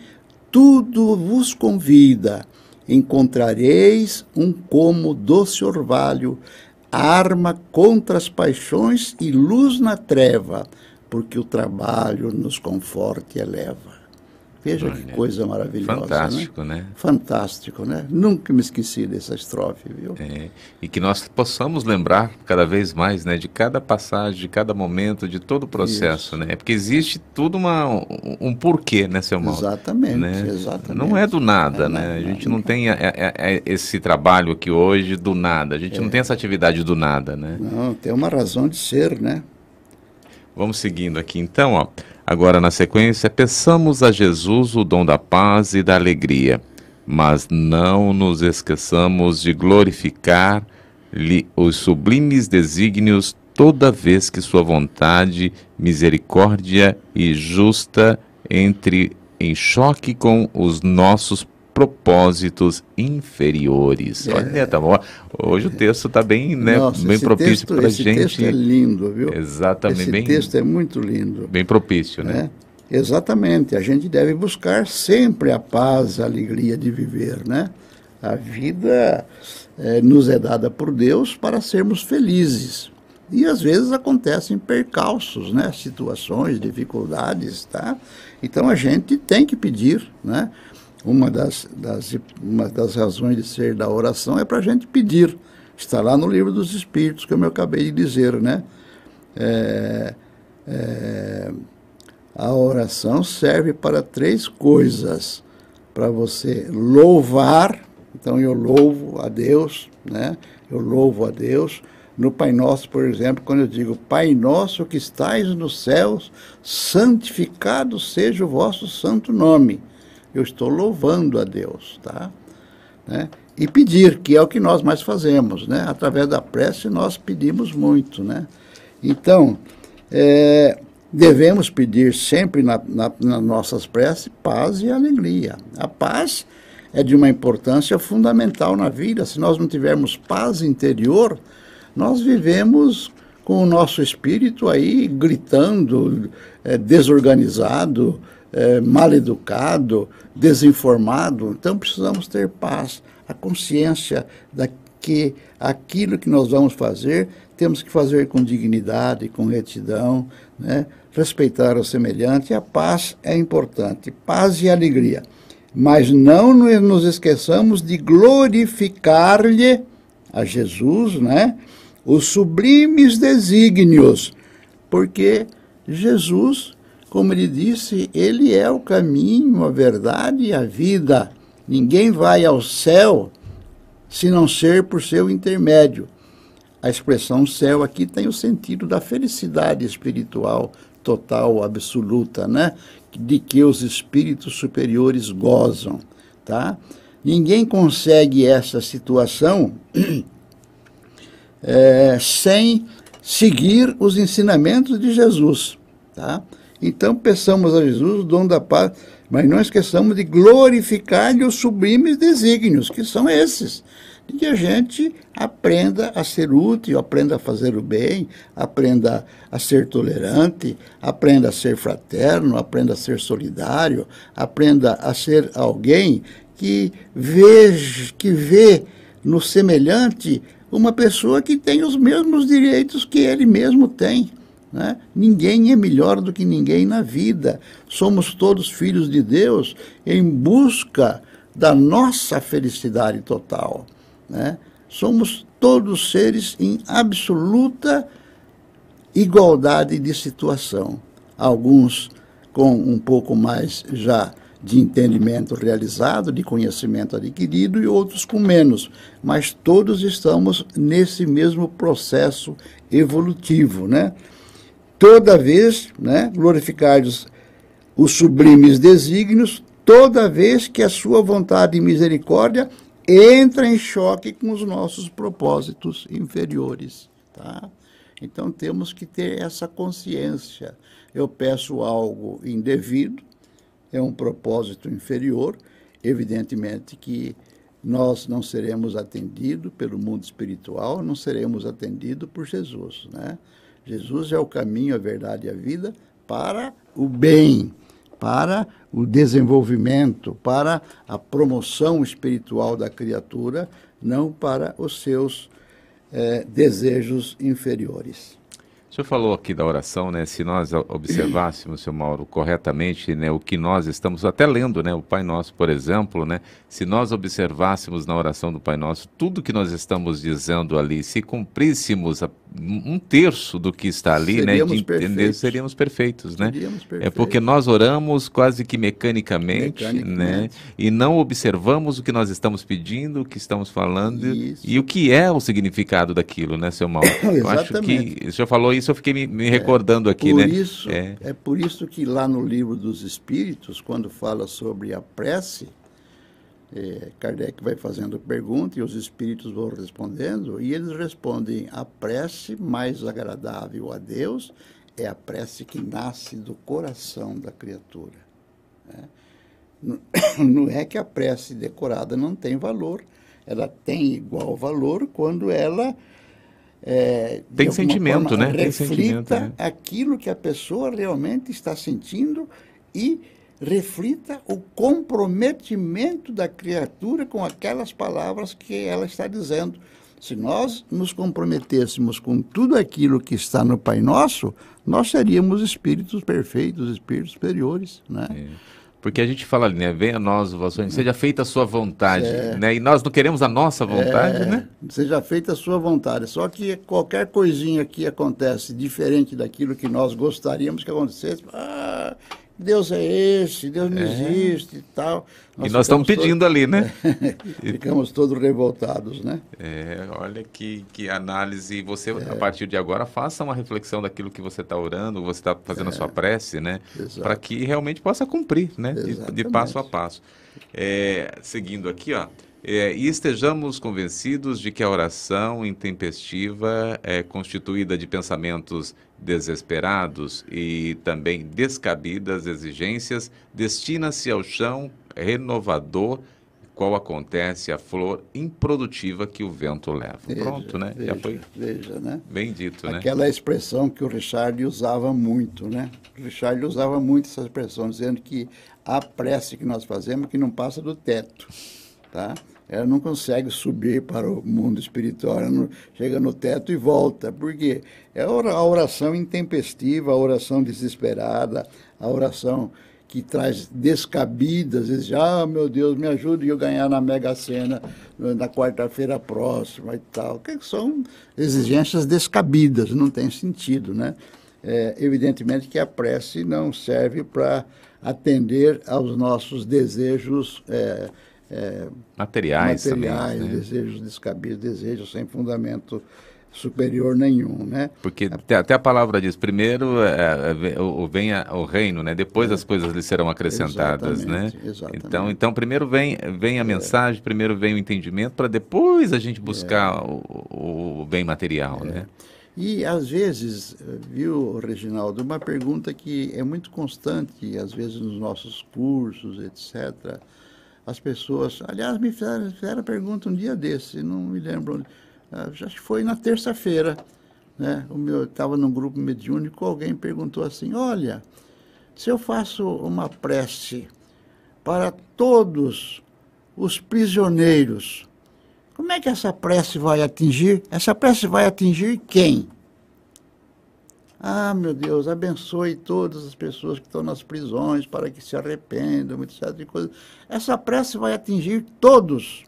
tudo vos convida. Encontrareis um como doce orvalho, arma contra as paixões e luz na treva, porque o trabalho nos conforta e eleva. Veja Olha, que coisa maravilhosa. Né? Fantástico, né? né? Fantástico, né? Nunca me esqueci dessa estrofe, viu? É, e que nós possamos lembrar cada vez mais, né? De cada passagem, de cada momento, de todo o processo, Isso. né? Porque existe tudo uma, um, porquê, né, seu mal? Exatamente, né? exatamente. Não é do nada, é, né? Não, a gente não, não tem a, a, a, esse trabalho aqui hoje do nada. A gente é. não tem essa atividade do nada, né? Não, tem uma razão de ser, né? Vamos seguindo aqui então, ó. Agora na sequência, peçamos a Jesus o dom da paz e da alegria, mas não nos esqueçamos de glorificar-lhe os sublimes desígnios toda vez que sua vontade, misericórdia e justa entre em choque com os nossos propósitos inferiores. É. Olha, tá bom. Hoje o texto está bem, né, Nossa, bem propício para a gente. Esse texto é lindo, viu? Exatamente. Esse bem, texto é muito lindo. Bem propício, né? É, exatamente. A gente deve buscar sempre a paz, a alegria de viver, né? A vida é, nos é dada por Deus para sermos felizes. E às vezes acontecem percalços, né? Situações, dificuldades, tá? Então a gente tem que pedir, né? Uma das, das, uma das razões de ser da oração é para a gente pedir. Está lá no livro dos Espíritos, como eu acabei de dizer, né? É, é, a oração serve para três coisas: para você louvar, então eu louvo a Deus, né? Eu louvo a Deus. No Pai Nosso, por exemplo, quando eu digo Pai Nosso que estais nos céus, santificado seja o vosso santo nome eu estou louvando a Deus, tá? Né? E pedir, que é o que nós mais fazemos, né? Através da prece nós pedimos muito, né? Então, é, devemos pedir sempre na, na, nas nossas preces paz e alegria. A paz é de uma importância fundamental na vida. Se nós não tivermos paz interior, nós vivemos com o nosso espírito aí gritando, é, desorganizado, é, mal educado, desinformado. Então precisamos ter paz, a consciência de que aquilo que nós vamos fazer temos que fazer com dignidade, com retidão, né? respeitar o semelhante. A paz é importante, paz e alegria. Mas não nos esqueçamos de glorificar-lhe a Jesus, né? Os sublimes desígnios, porque Jesus como ele disse, ele é o caminho, a verdade e a vida. Ninguém vai ao céu se não ser por seu intermédio. A expressão céu aqui tem o sentido da felicidade espiritual total, absoluta, né? De que os espíritos superiores gozam, tá? Ninguém consegue essa situação é, sem seguir os ensinamentos de Jesus, tá? Então peçamos a Jesus o dom da paz, mas não esqueçamos de glorificar-lhe os sublimes desígnios, que são esses. De que a gente aprenda a ser útil, aprenda a fazer o bem, aprenda a ser tolerante, aprenda a ser fraterno, aprenda a ser solidário, aprenda a ser alguém que veja, que vê no semelhante uma pessoa que tem os mesmos direitos que ele mesmo tem. Né? Ninguém é melhor do que ninguém na vida. Somos todos filhos de Deus em busca da nossa felicidade total. Né? Somos todos seres em absoluta igualdade de situação. Alguns com um pouco mais já de entendimento realizado, de conhecimento adquirido, e outros com menos. Mas todos estamos nesse mesmo processo evolutivo, né? Toda vez, né, glorificados os sublimes desígnios, toda vez que a sua vontade e misericórdia entra em choque com os nossos propósitos inferiores, tá? Então temos que ter essa consciência. Eu peço algo indevido, é um propósito inferior, evidentemente que nós não seremos atendidos pelo mundo espiritual, não seremos atendidos por Jesus, né? Jesus é o caminho, a verdade e a vida para o bem, para o desenvolvimento, para a promoção espiritual da criatura, não para os seus eh, desejos inferiores. O senhor falou aqui da oração, né? Se nós observássemos, seu Mauro, corretamente, né, o que nós estamos até lendo, né, o Pai Nosso, por exemplo, né? Se nós observássemos na oração do Pai Nosso tudo que nós estamos dizendo ali, se cumpríssemos a, um terço do que está ali, seríamos né, de perfeitos. entender, seríamos perfeitos, né? Seríamos É perfeitos. porque nós oramos quase que mecanicamente, né? Mecanicamente. E não observamos o que nós estamos pedindo, o que estamos falando Isso. e o que é o significado daquilo, né, seu Mauro? Eu acho que o senhor falou isso, eu fiquei me, me recordando aqui, por né? Isso, É. é. por isso que lá no livro dos Espíritos, quando fala sobre a prece, eh, Kardec vai fazendo pergunta e os espíritos vão respondendo, e eles respondem: a prece mais agradável a Deus é a prece que nasce do coração da criatura. né? Não é que a prece decorada não tem valor, ela tem igual valor quando ela é, Tem sentimento, forma, né? Tem Reflita sentimento, né? aquilo que a pessoa realmente está sentindo e reflita o comprometimento da criatura com aquelas palavras que ela está dizendo. Se nós nos comprometêssemos com tudo aquilo que está no Pai Nosso, nós seríamos espíritos perfeitos, espíritos superiores, né? Porque a gente fala ali, né? Venha a nós o vosso reino, seja feita a sua vontade, né? E nós não queremos a nossa vontade, É, né? Seja feita a sua vontade. Só que qualquer coisinha que acontece diferente daquilo que nós gostaríamos que acontecesse, ah, Deus é esse, Deus não existe e tal. É. E nós estamos pedindo ali, né? todos- ficamos todos revoltados, né? É, olha que, que análise. Você, É. a partir de agora, faça uma reflexão daquilo que você está orando, você está fazendo a sua prece, né? É. Para que realmente possa cumprir, né? De, de passo a passo. É, seguindo aqui, ó. É, e estejamos convencidos de que a oração intempestiva é constituída de pensamentos desesperados e também descabidas exigências destina-se ao chão renovador qual acontece a flor improdutiva que o vento leva. Pronto, né? Veja, Já foi Veja, né? bem dito, né? Aquela expressão que o Richard usava muito, né? O Richard usava muito essa expressão, dizendo que a prece que nós fazemos que não passa do teto, tá? Ela não consegue subir para o mundo espiritual, ela não, chega no teto e volta. Por quê? É a ora- a oração intempestiva, a oração desesperada, a oração que traz descabidas, diz, ah, meu Deus, me ajude eu ganhar na Mega Sena na quarta-feira próxima e tal. Que são exigências descabidas, não tem sentido, né? É, evidentemente que a prece não serve para atender aos nossos desejos é, é, Materiais, materiais, também, né? desejos descabidos, desejos sem fundamento superior nenhum, né? Porque até, a palavra diz, primeiro é, é, o, venha o reino, né? Depois as coisas lhe serão acrescentadas, né? Exatamente, exatamente. Então, então primeiro vem, vem a mensagem, primeiro vem o entendimento, para depois a gente buscar o, o- o bem material, né? E, às vezes, viu, Reginaldo, uma pergunta que é muito constante, às vezes, nos nossos cursos, etc. As pessoas, aliás, me fizeram, fizeram a pergunta um dia desse, não me lembro, onde, ah, acho que foi na terça-feira, né? O meu estava num grupo mediúnico, alguém perguntou assim: olha, se eu faço uma prece para todos os prisioneiros, como é que essa prece vai atingir? Essa prece vai atingir quem? Ah, meu Deus, abençoe todas as pessoas que estão nas prisões para que se arrependam, etc. de coisa. Essa prece vai atingir todos.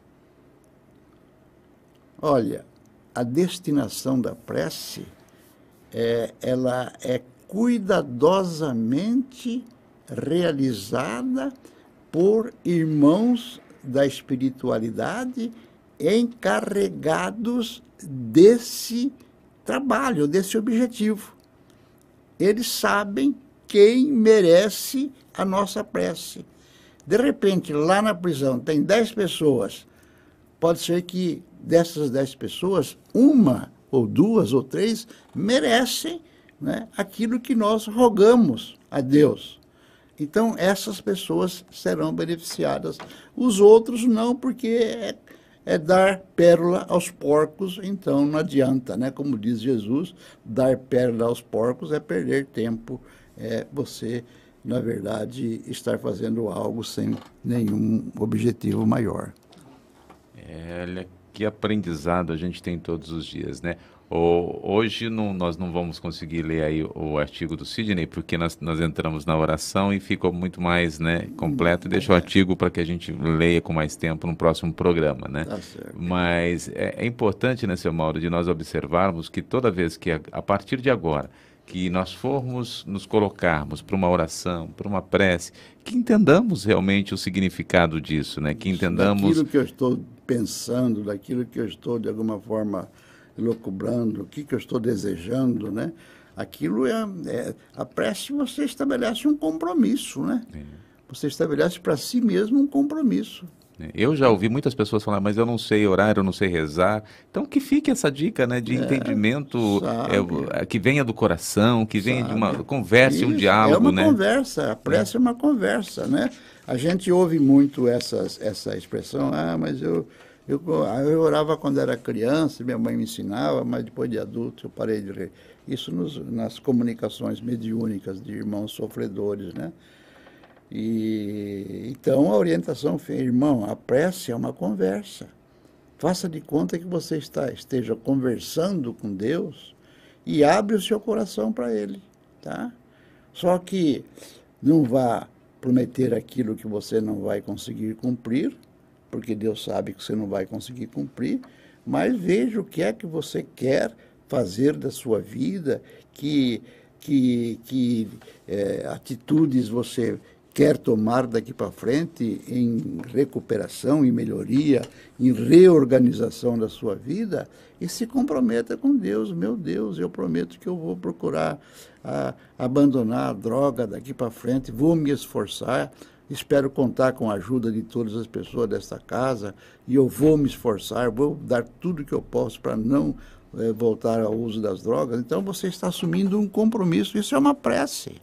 Olha, a destinação da prece é, ela é cuidadosamente realizada por irmãos da espiritualidade encarregados desse trabalho, desse objetivo. Eles sabem quem merece a nossa prece. De repente, lá na prisão tem dez pessoas. Pode ser que dessas dez pessoas, uma ou duas ou três merecem né, aquilo que nós rogamos a Deus. Então, essas pessoas serão beneficiadas. Os outros não, porque é, é dar pérola aos porcos, então não adianta, né? Como diz Jesus, dar pérola aos porcos é perder tempo, é você na verdade, estar fazendo algo sem nenhum objetivo maior. É, olha que aprendizado a gente tem todos os dias, né? Hoje não, nós não vamos conseguir ler aí o artigo do Sidney, porque nós, nós entramos na oração e ficou muito mais né, completo. Deixa o artigo para que a gente leia com mais tempo no próximo programa, né? Tá Mas é, é, importante, né, seu Mauro, de nós observarmos que toda vez que, a, a partir de agora, que nós formos nos colocarmos para uma oração, para uma prece, que entendamos realmente o significado disso, né? Que entendamos... Daquilo que eu estou pensando, daquilo que eu estou, de alguma forma elocubrando, o que, que eu estou desejando, né? Aquilo é, é a prece você estabelece um compromisso, né? É. Você estabelece para si mesmo um compromisso. É, eu já ouvi muitas pessoas falar, mas eu não sei orar, eu não sei rezar. Então que fique essa dica, né, de é, entendimento é, que venha do coração, que venha sabe. de uma conversa, Isso, um diálogo, É uma né? conversa, a prece é. é uma conversa, né? A gente ouve muito essas, essa expressão, ah, mas eu eu, eu orava quando era criança, minha mãe me ensinava, mas depois de adulto eu parei de ler. Isso nos, nas comunicações mediúnicas de irmãos sofredores, né? E, então a orientação foi, irmão, a prece é uma conversa. Faça de conta que você está, esteja conversando com Deus e abre o seu coração para Ele, tá? Só que não vá prometer aquilo que você não vai conseguir cumprir, porque Deus sabe que você não vai conseguir cumprir, mas veja o que é que você quer fazer da sua vida, que, que, que é, atitudes você quer tomar daqui para frente em recuperação, em melhoria, em reorganização da sua vida, e se comprometa com Deus. Meu Deus, eu prometo que eu vou procurar a, abandonar a droga daqui para frente, vou me esforçar Espero contar com a ajuda de todas as pessoas desta casa e eu vou me esforçar, vou dar tudo que eu posso para não é, voltar ao uso das drogas. Então você está assumindo um compromisso, isso é uma prece.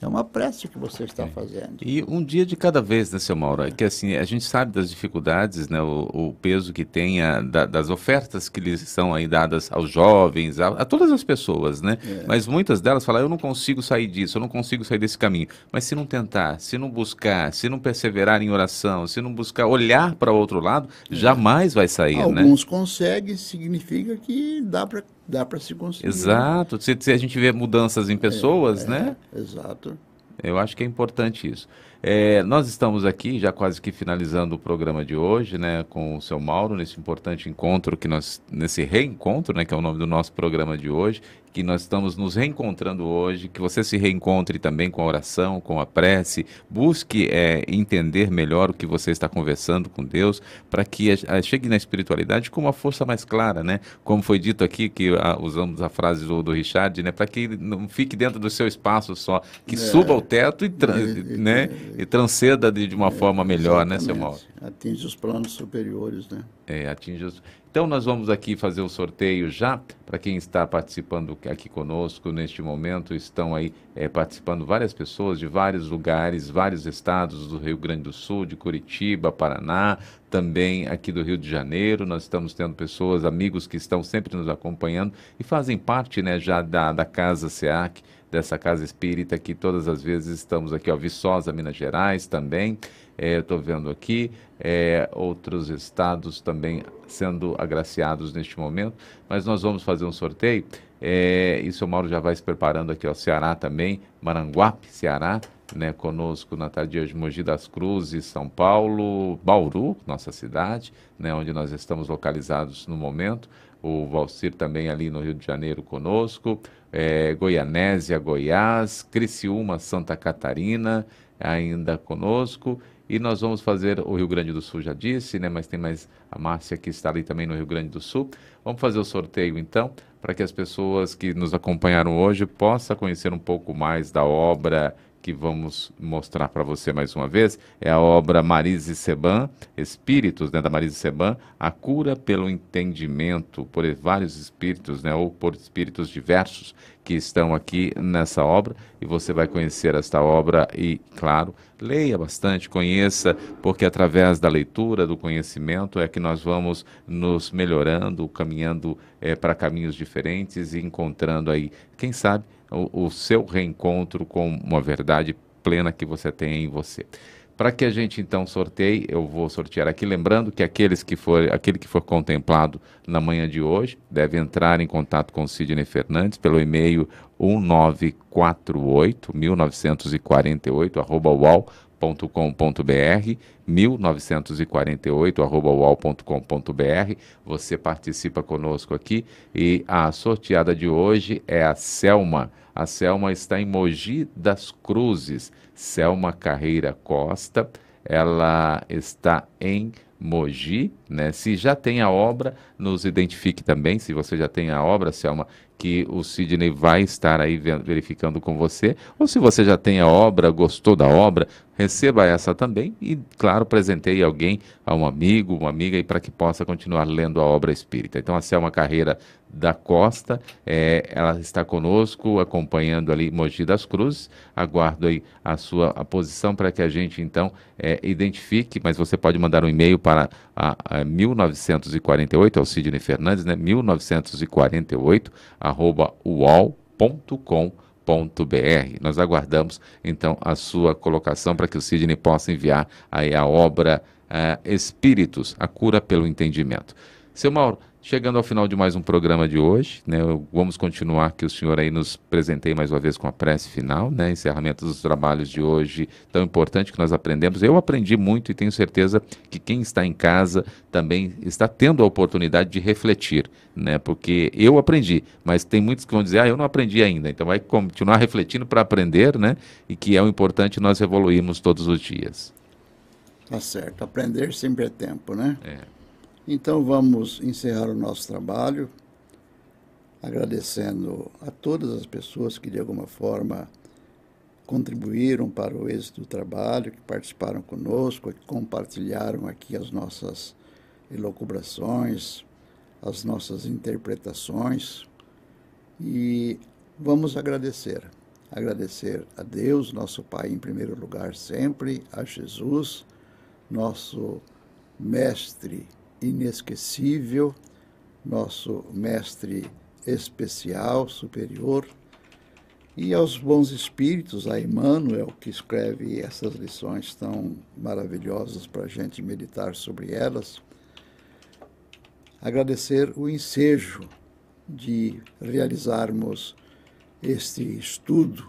É uma prece que você está fazendo. E um dia de cada vez, né, seu Mauro? É que assim, a gente sabe das dificuldades, né, o, o peso que tem, a, da, das ofertas que lhes são aí dadas aos jovens, a, a todas as pessoas, né? É. Mas muitas delas falam, eu não consigo sair disso, eu não consigo sair desse caminho. Mas se não tentar, se não buscar, se não perseverar em oração, se não buscar olhar para o outro lado, é. jamais vai sair, Alguns né? Alguns conseguem, significa que dá para dá para se conseguir. Exato. Se, se, a gente vê mudanças em pessoas, é, né? É, exato. Eu acho que é importante isso. É, nós estamos aqui já quase que finalizando o programa de hoje, né, com o seu Mauro nesse importante encontro que nós nesse reencontro, né, que é o nome do nosso programa de hoje, que nós estamos nos reencontrando hoje, que você se reencontre também com a oração, com a prece, busque é, entender melhor o que você está conversando com Deus, para que a, a, chegue na espiritualidade com uma força mais clara, né? Como foi dito aqui, que a, usamos a frase do, do Richard, né? Para que não fique dentro do seu espaço só, que é. suba ao teto e, é, né? e transcenda de, de uma forma melhor, né, seu Mauro? Atinge os planos superiores, né? É, atinge os... Então nós vamos aqui fazer o sorteio já, para quem está participando aqui conosco neste momento, estão aí é, participando várias pessoas de vários lugares, vários estados do Rio Grande do Sul, de Curitiba, Paraná, também aqui do Rio de Janeiro, nós estamos tendo pessoas, amigos que estão sempre nos acompanhando e fazem parte né, já da, da Casa SEAC, dessa Casa Espírita, que todas as vezes estamos aqui, ó, Viçosa, Minas Gerais também, é, estou vendo aqui, é, outros estados também sendo agraciados neste momento, mas nós vamos fazer um sorteio. É, e o Mauro já vai se preparando aqui, ó, Ceará também, Maranguape, Ceará, né, conosco na tarde de Mogi das Cruzes, São Paulo, Bauru, nossa cidade, né, onde nós estamos localizados no momento. O Valcir também ali no Rio de Janeiro conosco, é, Goianésia, Goiás, Criciúma, Santa Catarina, ainda conosco. E nós vamos fazer o Rio Grande do Sul, já disse, né? Mas tem mais a Márcia que está ali também no Rio Grande do Sul. Vamos fazer o sorteio então, para que as pessoas que nos acompanharam hoje possam conhecer um pouco mais da obra que vamos mostrar para você mais uma vez é a obra Marise Seban, Espíritos, né, da Marise Seban, a cura pelo entendimento por vários espíritos, né, ou por espíritos diversos que estão aqui nessa obra e você vai conhecer esta obra e, claro, leia bastante, conheça, porque através da leitura, do conhecimento é que nós vamos nos melhorando, caminhando é, para caminhos diferentes e encontrando aí, quem sabe, o, o seu reencontro com uma verdade plena que você tem em você. Para que a gente então sorteie, eu vou sortear aqui, lembrando que aqueles que for, aquele que for contemplado na manhã de hoje deve entrar em contato com o Sidney Fernandes pelo e-mail 1948 1948 arroba com.br 1948 ual.com.br você participa conosco aqui. E a sorteada de hoje é a Selma. A Selma está em Mogi das Cruzes Selma Carreira Costa ela está em Mogi, né? Se já tem a obra, nos identifique também. Se você já tem a obra, Selma, que o Sidney vai estar aí verificando com você. Ou se você já tem a obra, gostou da obra, receba essa também e, claro, presenteie alguém, a um amigo, uma amiga, para que possa continuar lendo a obra espírita. Então, é uma carreira da Costa, é, ela está conosco, acompanhando ali Mogi das Cruzes. Aguardo aí a sua a posição para que a gente, então, é, identifique, mas você pode mandar um e-mail para a, a 1948, ao Sidney Fernandes, né? 1948, arroba uol.com.br. Nós aguardamos então a sua colocação para que o Sidney possa enviar aí a obra uh, Espíritos, a cura pelo entendimento. Seu Mauro, Chegando ao final de mais um programa de hoje, né, vamos continuar que o senhor aí nos presenteie mais uma vez com a prece final, né, encerramento dos trabalhos de hoje, tão importante que nós aprendemos. Eu aprendi muito e tenho certeza que quem está em casa também está tendo a oportunidade de refletir, né, porque eu aprendi, mas tem muitos que vão dizer, ah, eu não aprendi ainda, então vai continuar refletindo para aprender, né, e que é o importante nós evoluirmos todos os dias. Tá certo, aprender sempre é tempo, né? É. Então vamos encerrar o nosso trabalho agradecendo a todas as pessoas que de alguma forma contribuíram para o êxito do trabalho, que participaram conosco, que compartilharam aqui as nossas elocubrações, as nossas interpretações. E vamos agradecer. Agradecer a Deus, nosso Pai, em primeiro lugar, sempre, a Jesus, nosso Mestre inesquecível, nosso mestre especial, superior, e aos bons espíritos, a Emmanuel, que escreve essas lições tão maravilhosas para a gente meditar sobre elas. Agradecer o ensejo de realizarmos este estudo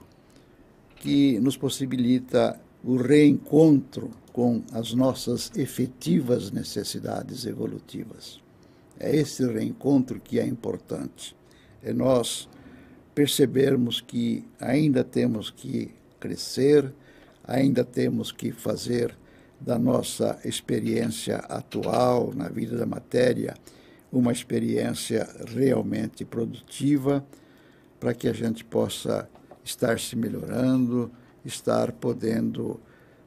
que nos possibilita o reencontro com as nossas efetivas necessidades evolutivas. É esse reencontro que é importante. É nós percebermos que ainda temos que crescer, ainda temos que fazer da nossa experiência atual na vida da matéria uma experiência realmente produtiva, para que a gente possa estar se melhorando, estar podendo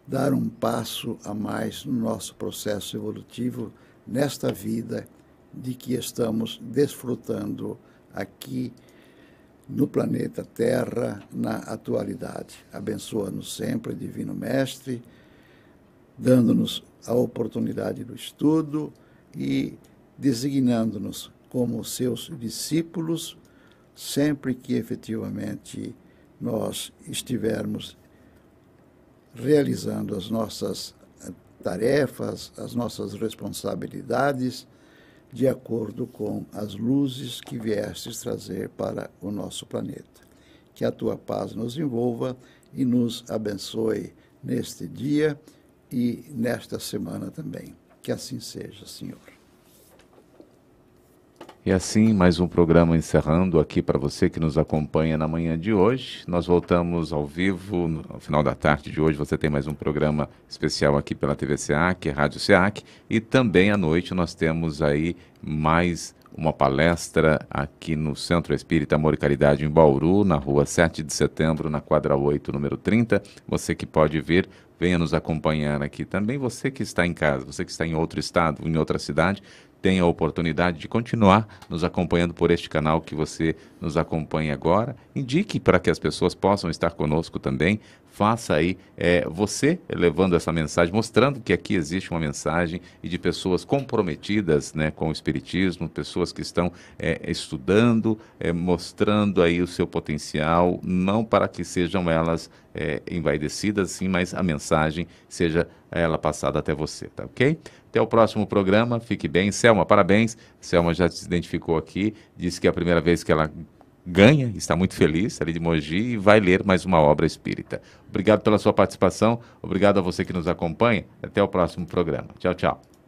dar um passo a mais no nosso processo evolutivo nesta vida de que estamos desfrutando aqui no planeta Terra na atualidade. Abençoa-nos sempre, Divino Mestre, dando-nos a oportunidade do estudo e designando-nos como seus discípulos sempre que efetivamente nós estivermos realizando as nossas eh, tarefas, as nossas responsabilidades, de acordo com as luzes que viestes trazer para o nosso planeta. Que a tua paz nos envolva e nos abençoe neste dia e nesta semana também. Que assim seja, Senhor. E assim, mais um programa encerrando aqui para você que nos acompanha na manhã de hoje. Nós voltamos ao vivo no final da tarde de hoje. Você tem mais um programa especial aqui pela TV SEAC, Rádio SEAC. E também à noite nós temos aí mais uma palestra aqui no Centro Espírita Amor e Caridade em Bauru, na rua 7 de setembro, na quadra 8, número 30. Você que pode vir, venha nos acompanhar aqui também. Você que está em casa, você que está em outro estado, em outra cidade, tenha a oportunidade de continuar nos acompanhando por este canal que você nos acompanha agora. Indique para que as pessoas possam estar conosco também. faça aí é, você levando essa mensagem, mostrando que aqui existe uma mensagem e de pessoas comprometidas né, com o Espiritismo, pessoas que estão é, estudando, é, mostrando aí o seu potencial, não para que sejam elas é, envaidecidas, sim, mas a mensagem seja ela passada até você, tá ok? Até o próximo programa, fique bem. Selma, parabéns. Selma já se identificou aqui, disse que é a primeira vez que ela ganha, está muito feliz ali de Mogi e vai ler mais uma obra espírita. Obrigado pela sua participação, obrigado a você que nos acompanha. Até o próximo programa. Tchau, tchau.